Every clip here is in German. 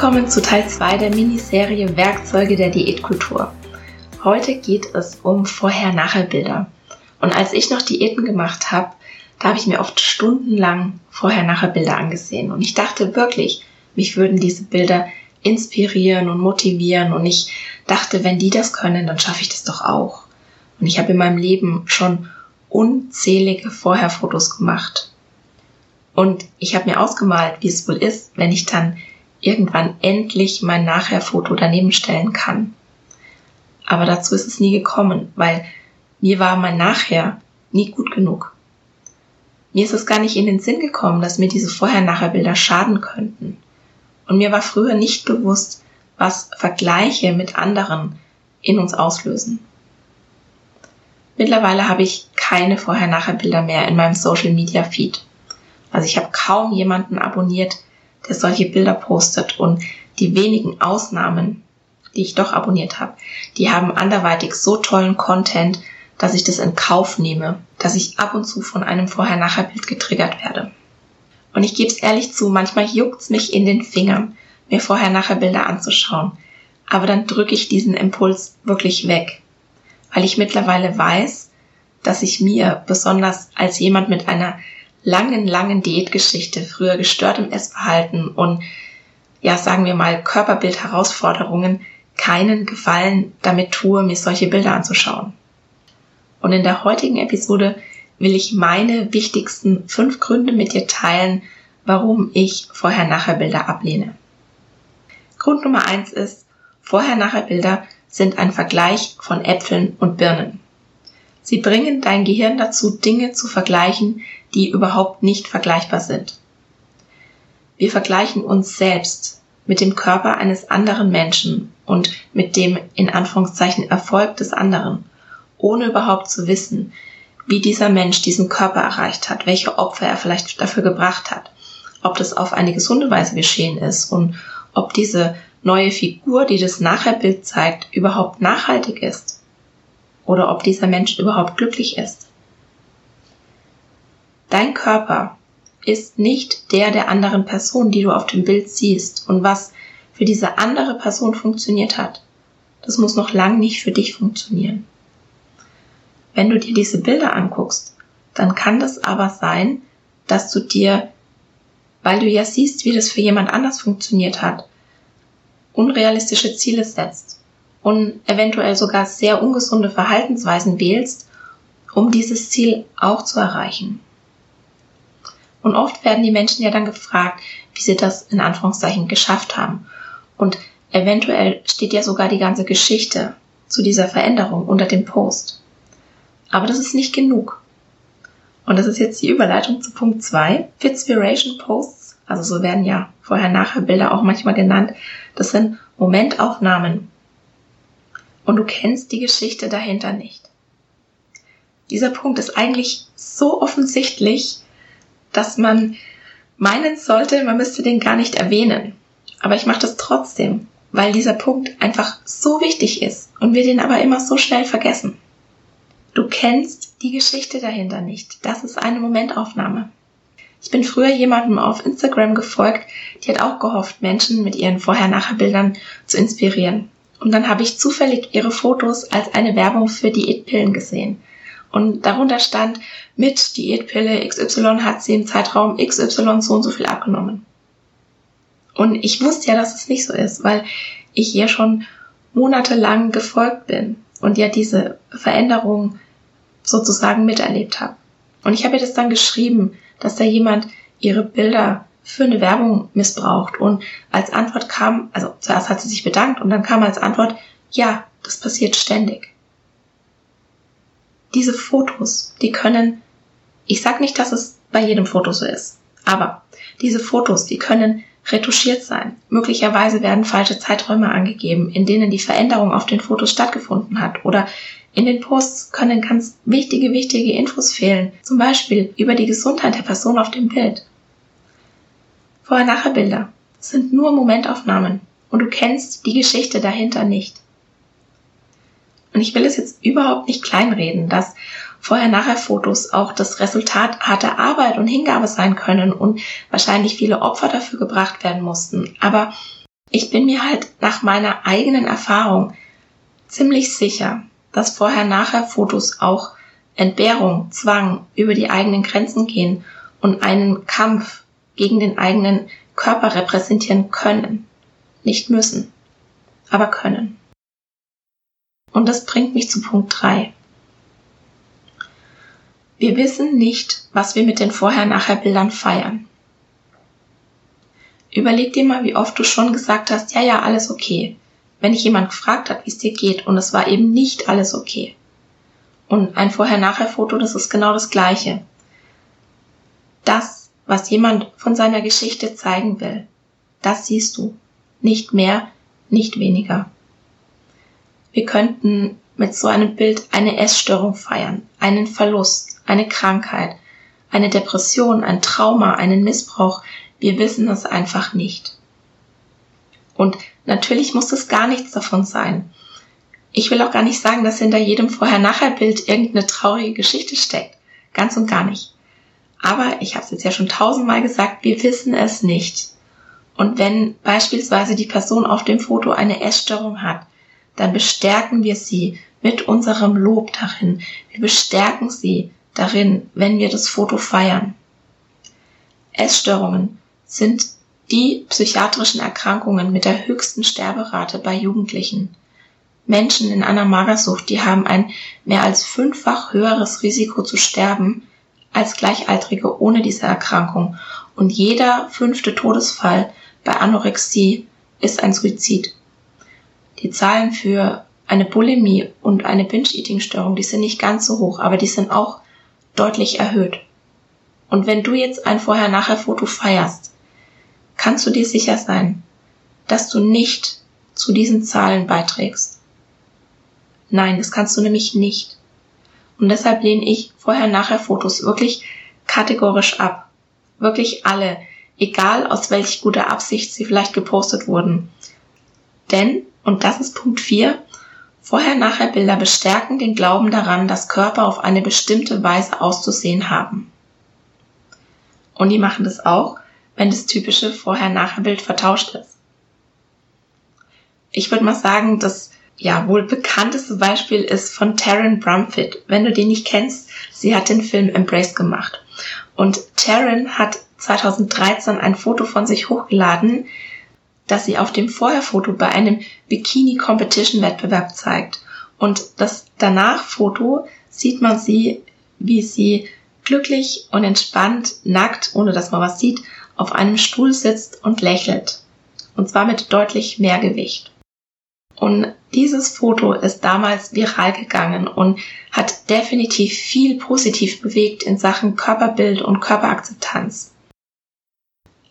Willkommen zu Teil 2 der Miniserie Werkzeuge der Diätkultur. Heute geht es um Vorher-Nachher-Bilder. Und als ich noch Diäten gemacht habe, da habe ich mir oft stundenlang Vorher-Nachher-Bilder angesehen. Und ich dachte wirklich, mich würden diese Bilder inspirieren und motivieren. Und ich dachte, wenn die das können, dann schaffe ich das doch auch. Und ich habe in meinem Leben schon unzählige Vorher-Fotos gemacht. Und ich habe mir ausgemalt, wie es wohl ist, wenn ich dann irgendwann endlich mein Nachher-Foto daneben stellen kann. Aber dazu ist es nie gekommen, weil mir war mein Nachher nie gut genug. Mir ist es gar nicht in den Sinn gekommen, dass mir diese Vorher-Nachher-Bilder schaden könnten. Und mir war früher nicht bewusst, was Vergleiche mit anderen in uns auslösen. Mittlerweile habe ich keine Vorher-Nachher-Bilder mehr in meinem Social-Media-Feed. Also ich habe kaum jemanden abonniert, der solche Bilder postet. Und die wenigen Ausnahmen, die ich doch abonniert habe, die haben anderweitig so tollen Content, dass ich das in Kauf nehme, dass ich ab und zu von einem Vorher-Nachher-Bild getriggert werde. Und ich gebe es ehrlich zu, manchmal juckt's mich in den Fingern, mir Vorher-Nachher-Bilder anzuschauen. Aber dann drücke ich diesen Impuls wirklich weg, weil ich mittlerweile weiß, dass ich mir, besonders als jemand mit einer langen, langen Diätgeschichte, früher gestörtem Essverhalten und ja, sagen wir mal, Körperbildherausforderungen keinen Gefallen damit tue, mir solche Bilder anzuschauen. Und in der heutigen Episode will ich meine wichtigsten fünf Gründe mit dir teilen, warum ich Vorher-Nachher-Bilder ablehne. Grund Nummer eins ist, Vorher-Nachher-Bilder sind ein Vergleich von Äpfeln und Birnen. Sie bringen dein Gehirn dazu, Dinge zu vergleichen, die überhaupt nicht vergleichbar sind. Wir vergleichen uns selbst mit dem Körper eines anderen Menschen und mit dem in Anführungszeichen Erfolg des anderen, ohne überhaupt zu wissen, wie dieser Mensch diesen Körper erreicht hat, welche Opfer er vielleicht dafür gebracht hat, ob das auf eine gesunde Weise geschehen ist und ob diese neue Figur, die das Nachherbild zeigt, überhaupt nachhaltig ist oder ob dieser Mensch überhaupt glücklich ist. Dein Körper ist nicht der der anderen Person, die du auf dem Bild siehst und was für diese andere Person funktioniert hat. Das muss noch lang nicht für dich funktionieren. Wenn du dir diese Bilder anguckst, dann kann das aber sein, dass du dir, weil du ja siehst, wie das für jemand anders funktioniert hat, unrealistische Ziele setzt und eventuell sogar sehr ungesunde Verhaltensweisen wählst, um dieses Ziel auch zu erreichen. Und oft werden die Menschen ja dann gefragt, wie sie das in Anführungszeichen geschafft haben. Und eventuell steht ja sogar die ganze Geschichte zu dieser Veränderung unter dem Post. Aber das ist nicht genug. Und das ist jetzt die Überleitung zu Punkt 2. Fitspiration Posts, also so werden ja vorher-nachher Bilder auch manchmal genannt, das sind Momentaufnahmen. Und du kennst die Geschichte dahinter nicht. Dieser Punkt ist eigentlich so offensichtlich, dass man meinen sollte, man müsste den gar nicht erwähnen. Aber ich mache das trotzdem, weil dieser Punkt einfach so wichtig ist und wir den aber immer so schnell vergessen. Du kennst die Geschichte dahinter nicht. Das ist eine Momentaufnahme. Ich bin früher jemandem auf Instagram gefolgt, die hat auch gehofft, Menschen mit ihren Vorher-Nachher-Bildern zu inspirieren. Und dann habe ich zufällig ihre Fotos als eine Werbung für Diätpillen gesehen. Und darunter stand, mit Diätpille XY hat sie im Zeitraum XY so und so viel abgenommen. Und ich wusste ja, dass es nicht so ist, weil ich ihr schon monatelang gefolgt bin und ja diese Veränderung sozusagen miterlebt habe. Und ich habe ihr das dann geschrieben, dass da jemand ihre Bilder für eine Werbung missbraucht. Und als Antwort kam, also zuerst hat sie sich bedankt und dann kam als Antwort, ja, das passiert ständig. Diese Fotos, die können, ich sag nicht, dass es bei jedem Foto so ist, aber diese Fotos, die können retuschiert sein. Möglicherweise werden falsche Zeiträume angegeben, in denen die Veränderung auf den Fotos stattgefunden hat oder in den Posts können ganz wichtige, wichtige Infos fehlen, zum Beispiel über die Gesundheit der Person auf dem Bild. Vorher-Nachher-Bilder sind nur Momentaufnahmen und du kennst die Geschichte dahinter nicht. Und ich will es jetzt überhaupt nicht kleinreden, dass Vorher-Nachher-Fotos auch das Resultat harter Arbeit und Hingabe sein können und wahrscheinlich viele Opfer dafür gebracht werden mussten. Aber ich bin mir halt nach meiner eigenen Erfahrung ziemlich sicher, dass Vorher-Nachher-Fotos auch Entbehrung, Zwang, über die eigenen Grenzen gehen und einen Kampf gegen den eigenen Körper repräsentieren können. Nicht müssen, aber können. Und das bringt mich zu Punkt 3. Wir wissen nicht, was wir mit den Vorher-Nachher-Bildern feiern. Überleg dir mal, wie oft du schon gesagt hast, ja, ja, alles okay. Wenn dich jemand gefragt hat, wie es dir geht und es war eben nicht alles okay. Und ein Vorher-Nachher-Foto, das ist genau das Gleiche. Das was jemand von seiner Geschichte zeigen will. Das siehst du. Nicht mehr, nicht weniger. Wir könnten mit so einem Bild eine Essstörung feiern, einen Verlust, eine Krankheit, eine Depression, ein Trauma, einen Missbrauch. Wir wissen es einfach nicht. Und natürlich muss es gar nichts davon sein. Ich will auch gar nicht sagen, dass hinter jedem Vorher-Nachher-Bild irgendeine traurige Geschichte steckt. Ganz und gar nicht. Aber ich habe es jetzt ja schon tausendmal gesagt, wir wissen es nicht. Und wenn beispielsweise die Person auf dem Foto eine Essstörung hat, dann bestärken wir sie mit unserem Lob darin. Wir bestärken sie darin, wenn wir das Foto feiern. Essstörungen sind die psychiatrischen Erkrankungen mit der höchsten Sterberate bei Jugendlichen. Menschen in einer Magersucht, die haben ein mehr als fünffach höheres Risiko zu sterben als Gleichaltrige ohne diese Erkrankung und jeder fünfte Todesfall bei Anorexie ist ein Suizid. Die Zahlen für eine Bulimie und eine Binge-Eating-Störung, die sind nicht ganz so hoch, aber die sind auch deutlich erhöht. Und wenn du jetzt ein Vorher-Nachher-Foto feierst, kannst du dir sicher sein, dass du nicht zu diesen Zahlen beiträgst. Nein, das kannst du nämlich nicht. Und deshalb lehne ich Vorher-Nachher-Fotos wirklich kategorisch ab. Wirklich alle. Egal aus welch guter Absicht sie vielleicht gepostet wurden. Denn, und das ist Punkt 4, Vorher-Nachher-Bilder bestärken den Glauben daran, dass Körper auf eine bestimmte Weise auszusehen haben. Und die machen das auch, wenn das typische Vorher-Nachher-Bild vertauscht ist. Ich würde mal sagen, dass ja, wohl bekannteste Beispiel ist von Taryn Brumfitt. Wenn du den nicht kennst, sie hat den Film Embrace gemacht. Und Taryn hat 2013 ein Foto von sich hochgeladen, das sie auf dem Vorherfoto bei einem Bikini Competition Wettbewerb zeigt. Und das danach Foto sieht man sie, wie sie glücklich und entspannt, nackt, ohne dass man was sieht, auf einem Stuhl sitzt und lächelt. Und zwar mit deutlich mehr Gewicht. Und dieses Foto ist damals viral gegangen und hat definitiv viel positiv bewegt in Sachen Körperbild und Körperakzeptanz.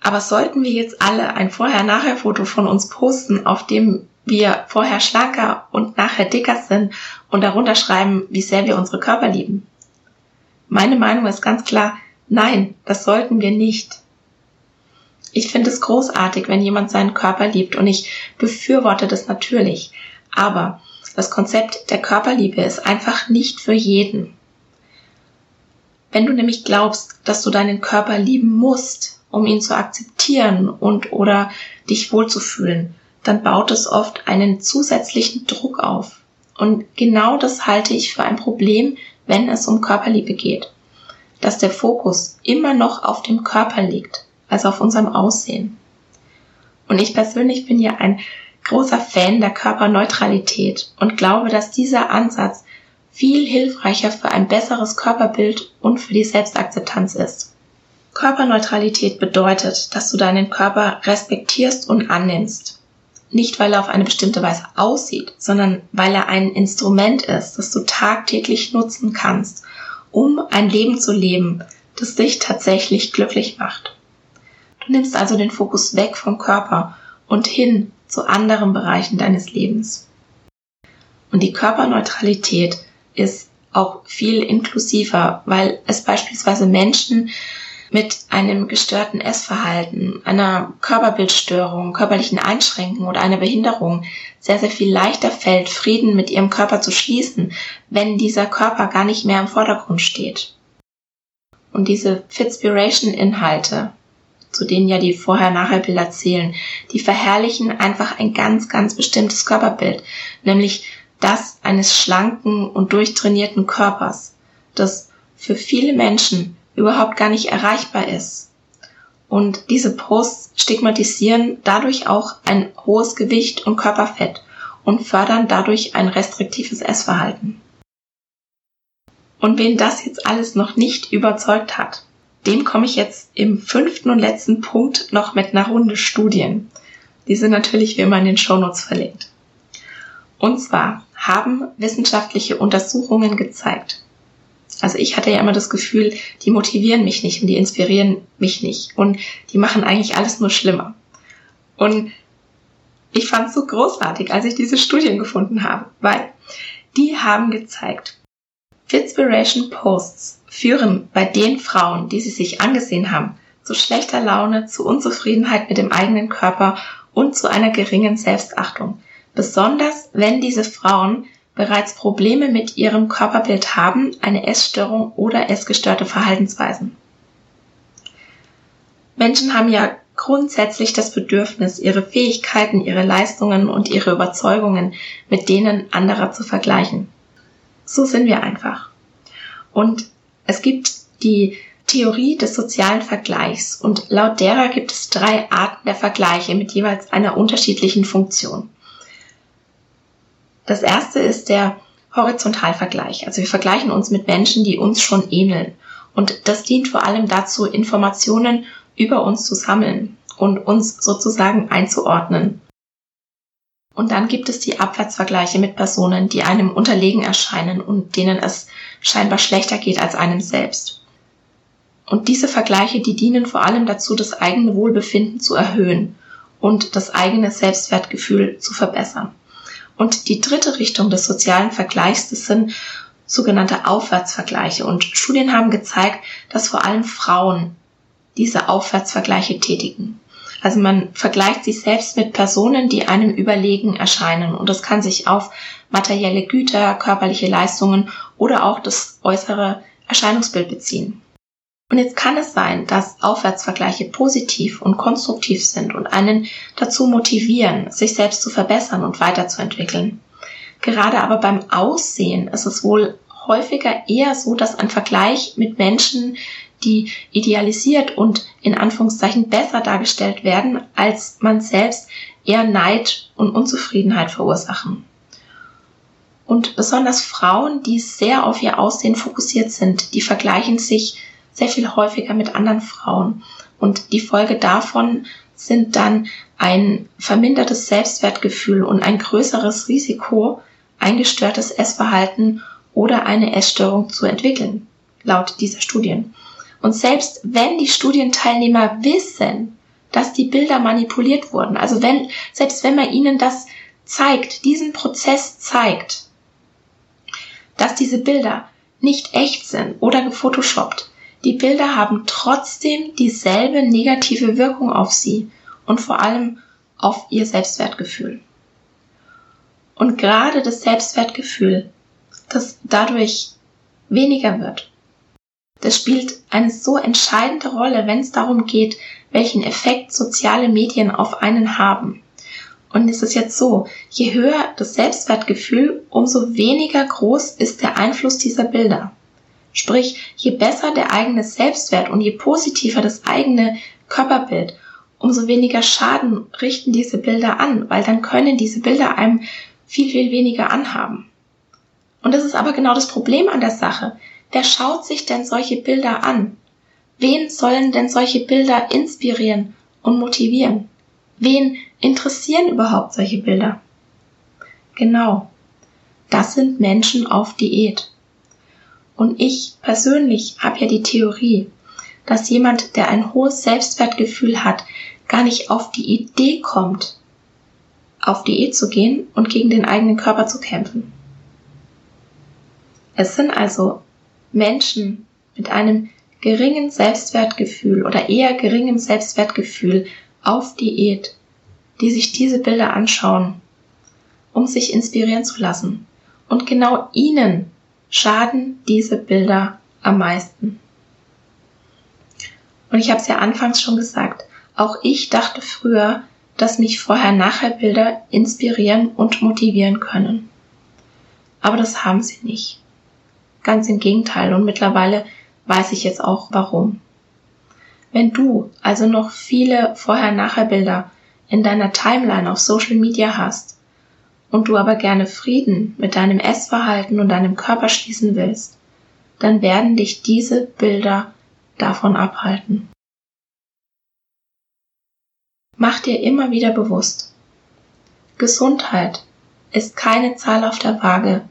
Aber sollten wir jetzt alle ein Vorher-Nachher-Foto von uns posten, auf dem wir vorher schlanker und nachher dicker sind und darunter schreiben, wie sehr wir unsere Körper lieben? Meine Meinung ist ganz klar, nein, das sollten wir nicht. Ich finde es großartig, wenn jemand seinen Körper liebt und ich befürworte das natürlich. Aber das Konzept der Körperliebe ist einfach nicht für jeden. Wenn du nämlich glaubst, dass du deinen Körper lieben musst, um ihn zu akzeptieren und oder dich wohlzufühlen, dann baut es oft einen zusätzlichen Druck auf. Und genau das halte ich für ein Problem, wenn es um Körperliebe geht, dass der Fokus immer noch auf dem Körper liegt, als auf unserem Aussehen. Und ich persönlich bin ja ein großer Fan der Körperneutralität und glaube, dass dieser Ansatz viel hilfreicher für ein besseres Körperbild und für die Selbstakzeptanz ist. Körperneutralität bedeutet, dass du deinen Körper respektierst und annimmst. Nicht, weil er auf eine bestimmte Weise aussieht, sondern weil er ein Instrument ist, das du tagtäglich nutzen kannst, um ein Leben zu leben, das dich tatsächlich glücklich macht. Du nimmst also den Fokus weg vom Körper und hin zu anderen Bereichen deines Lebens. Und die Körperneutralität ist auch viel inklusiver, weil es beispielsweise Menschen mit einem gestörten Essverhalten, einer Körperbildstörung, körperlichen Einschränkungen oder einer Behinderung sehr, sehr viel leichter fällt, Frieden mit ihrem Körper zu schließen, wenn dieser Körper gar nicht mehr im Vordergrund steht. Und diese Fitspiration-Inhalte, zu denen ja die Vorher-Nachher-Bilder zählen, die verherrlichen einfach ein ganz, ganz bestimmtes Körperbild, nämlich das eines schlanken und durchtrainierten Körpers, das für viele Menschen überhaupt gar nicht erreichbar ist. Und diese Posts stigmatisieren dadurch auch ein hohes Gewicht und Körperfett und fördern dadurch ein restriktives Essverhalten. Und wen das jetzt alles noch nicht überzeugt hat, dem komme ich jetzt im fünften und letzten Punkt noch mit einer Runde Studien. Die sind natürlich wie immer in den Shownotes verlinkt. Und zwar haben wissenschaftliche Untersuchungen gezeigt, also ich hatte ja immer das Gefühl, die motivieren mich nicht und die inspirieren mich nicht und die machen eigentlich alles nur schlimmer. Und ich fand es so großartig, als ich diese Studien gefunden habe, weil die haben gezeigt, Fitspiration Posts führen bei den Frauen, die sie sich angesehen haben, zu schlechter Laune, zu Unzufriedenheit mit dem eigenen Körper und zu einer geringen Selbstachtung. Besonders wenn diese Frauen bereits Probleme mit ihrem Körperbild haben, eine Essstörung oder essgestörte Verhaltensweisen. Menschen haben ja grundsätzlich das Bedürfnis, ihre Fähigkeiten, ihre Leistungen und ihre Überzeugungen mit denen anderer zu vergleichen. So sind wir einfach. Und es gibt die Theorie des sozialen Vergleichs und laut derer gibt es drei Arten der Vergleiche mit jeweils einer unterschiedlichen Funktion. Das erste ist der Horizontalvergleich. Also wir vergleichen uns mit Menschen, die uns schon ähneln. Und das dient vor allem dazu, Informationen über uns zu sammeln und uns sozusagen einzuordnen. Und dann gibt es die Abwärtsvergleiche mit Personen, die einem unterlegen erscheinen und denen es scheinbar schlechter geht als einem selbst. Und diese Vergleiche, die dienen vor allem dazu, das eigene Wohlbefinden zu erhöhen und das eigene Selbstwertgefühl zu verbessern. Und die dritte Richtung des sozialen Vergleichs, das sind sogenannte Aufwärtsvergleiche. Und Studien haben gezeigt, dass vor allem Frauen diese Aufwärtsvergleiche tätigen. Also man vergleicht sich selbst mit Personen, die einem überlegen erscheinen. Und das kann sich auf materielle Güter, körperliche Leistungen oder auch das äußere Erscheinungsbild beziehen. Und jetzt kann es sein, dass Aufwärtsvergleiche positiv und konstruktiv sind und einen dazu motivieren, sich selbst zu verbessern und weiterzuentwickeln. Gerade aber beim Aussehen ist es wohl häufiger eher so, dass ein Vergleich mit Menschen, die idealisiert und in Anführungszeichen besser dargestellt werden, als man selbst eher Neid und Unzufriedenheit verursachen. Und besonders Frauen, die sehr auf ihr Aussehen fokussiert sind, die vergleichen sich sehr viel häufiger mit anderen Frauen. Und die Folge davon sind dann ein vermindertes Selbstwertgefühl und ein größeres Risiko, ein gestörtes Essverhalten oder eine Essstörung zu entwickeln, laut dieser Studien. Und selbst wenn die Studienteilnehmer wissen, dass die Bilder manipuliert wurden, also wenn, selbst wenn man ihnen das zeigt, diesen Prozess zeigt, dass diese Bilder nicht echt sind oder gefotoshoppt, die Bilder haben trotzdem dieselbe negative Wirkung auf sie und vor allem auf ihr Selbstwertgefühl. Und gerade das Selbstwertgefühl, das dadurch weniger wird, das spielt eine so entscheidende Rolle, wenn es darum geht, welchen Effekt soziale Medien auf einen haben. Und es ist jetzt so, je höher das Selbstwertgefühl, umso weniger groß ist der Einfluss dieser Bilder. Sprich, je besser der eigene Selbstwert und je positiver das eigene Körperbild, umso weniger Schaden richten diese Bilder an, weil dann können diese Bilder einem viel, viel weniger anhaben. Und das ist aber genau das Problem an der Sache. Wer schaut sich denn solche Bilder an? Wen sollen denn solche Bilder inspirieren und motivieren? Wen interessieren überhaupt solche Bilder? Genau, das sind Menschen auf Diät. Und ich persönlich habe ja die Theorie, dass jemand, der ein hohes Selbstwertgefühl hat, gar nicht auf die Idee kommt, auf Diät zu gehen und gegen den eigenen Körper zu kämpfen. Es sind also Menschen mit einem geringen Selbstwertgefühl oder eher geringem Selbstwertgefühl auf Diät, die sich diese Bilder anschauen, um sich inspirieren zu lassen. Und genau ihnen schaden diese Bilder am meisten. Und ich habe es ja anfangs schon gesagt, auch ich dachte früher, dass mich Vorher-Nachher-Bilder inspirieren und motivieren können. Aber das haben sie nicht. Ganz im Gegenteil und mittlerweile weiß ich jetzt auch warum. Wenn du also noch viele Vorher-Nachher-Bilder in deiner Timeline auf Social Media hast und du aber gerne Frieden mit deinem Essverhalten und deinem Körper schließen willst, dann werden dich diese Bilder davon abhalten. Mach dir immer wieder bewusst, Gesundheit ist keine Zahl auf der Waage.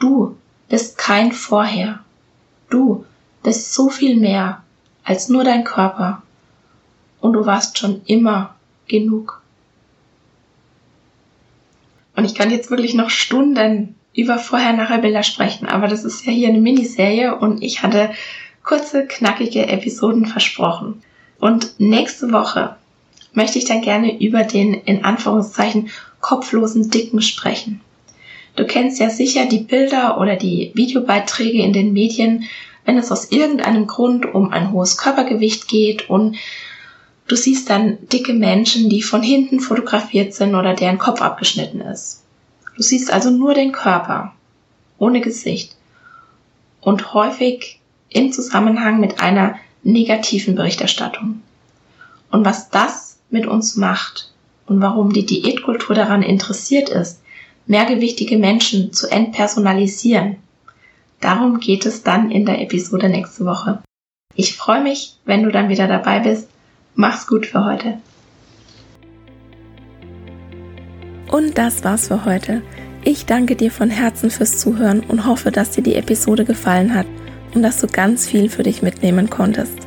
Du bist kein Vorher. Du bist so viel mehr als nur dein Körper. Und du warst schon immer genug. Und ich kann jetzt wirklich noch Stunden über Vorher-Nachher-Bilder sprechen, aber das ist ja hier eine Miniserie und ich hatte kurze, knackige Episoden versprochen. Und nächste Woche möchte ich dann gerne über den in Anführungszeichen kopflosen Dicken sprechen. Du kennst ja sicher die Bilder oder die Videobeiträge in den Medien, wenn es aus irgendeinem Grund um ein hohes Körpergewicht geht und Du siehst dann dicke Menschen, die von hinten fotografiert sind oder deren Kopf abgeschnitten ist. Du siehst also nur den Körper, ohne Gesicht. Und häufig im Zusammenhang mit einer negativen Berichterstattung. Und was das mit uns macht und warum die Diätkultur daran interessiert ist, mehrgewichtige Menschen zu entpersonalisieren, darum geht es dann in der Episode nächste Woche. Ich freue mich, wenn du dann wieder dabei bist Mach's gut für heute. Und das war's für heute. Ich danke dir von Herzen fürs Zuhören und hoffe, dass dir die Episode gefallen hat und dass du ganz viel für dich mitnehmen konntest.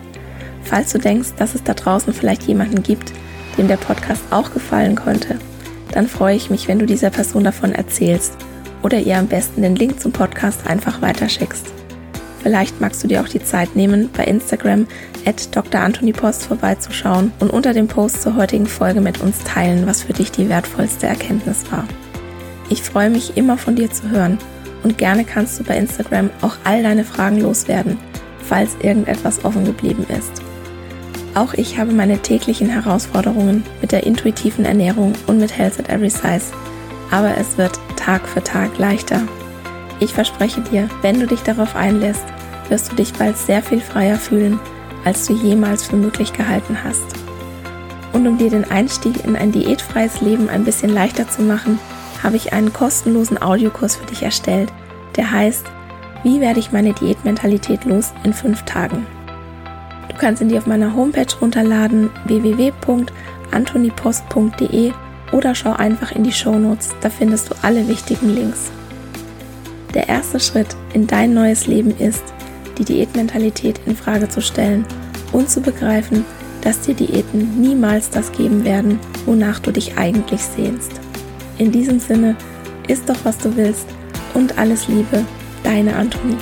Falls du denkst, dass es da draußen vielleicht jemanden gibt, dem der Podcast auch gefallen könnte, dann freue ich mich, wenn du dieser Person davon erzählst oder ihr am besten den Link zum Podcast einfach weiterschickst. Vielleicht magst du dir auch die Zeit nehmen, bei Instagram at Dr. Vorbeizuschauen und unter dem Post zur heutigen Folge mit uns teilen, was für dich die wertvollste Erkenntnis war. Ich freue mich immer von dir zu hören und gerne kannst du bei Instagram auch all deine Fragen loswerden, falls irgendetwas offen geblieben ist. Auch ich habe meine täglichen Herausforderungen mit der intuitiven Ernährung und mit Health at Every Size, aber es wird Tag für Tag leichter. Ich verspreche dir, wenn du dich darauf einlässt, wirst du dich bald sehr viel freier fühlen, als du jemals für möglich gehalten hast. Und um dir den Einstieg in ein diätfreies Leben ein bisschen leichter zu machen, habe ich einen kostenlosen Audiokurs für dich erstellt, der heißt Wie werde ich meine Diätmentalität los in fünf Tagen? Du kannst ihn dir auf meiner Homepage runterladen www.antonipost.de oder schau einfach in die Shownotes, da findest du alle wichtigen Links. Der erste Schritt in dein neues Leben ist, die Diätmentalität in Frage zu stellen und zu begreifen, dass dir Diäten niemals das geben werden, wonach du dich eigentlich sehnst. In diesem Sinne, isst doch was du willst und alles Liebe, deine Antonie.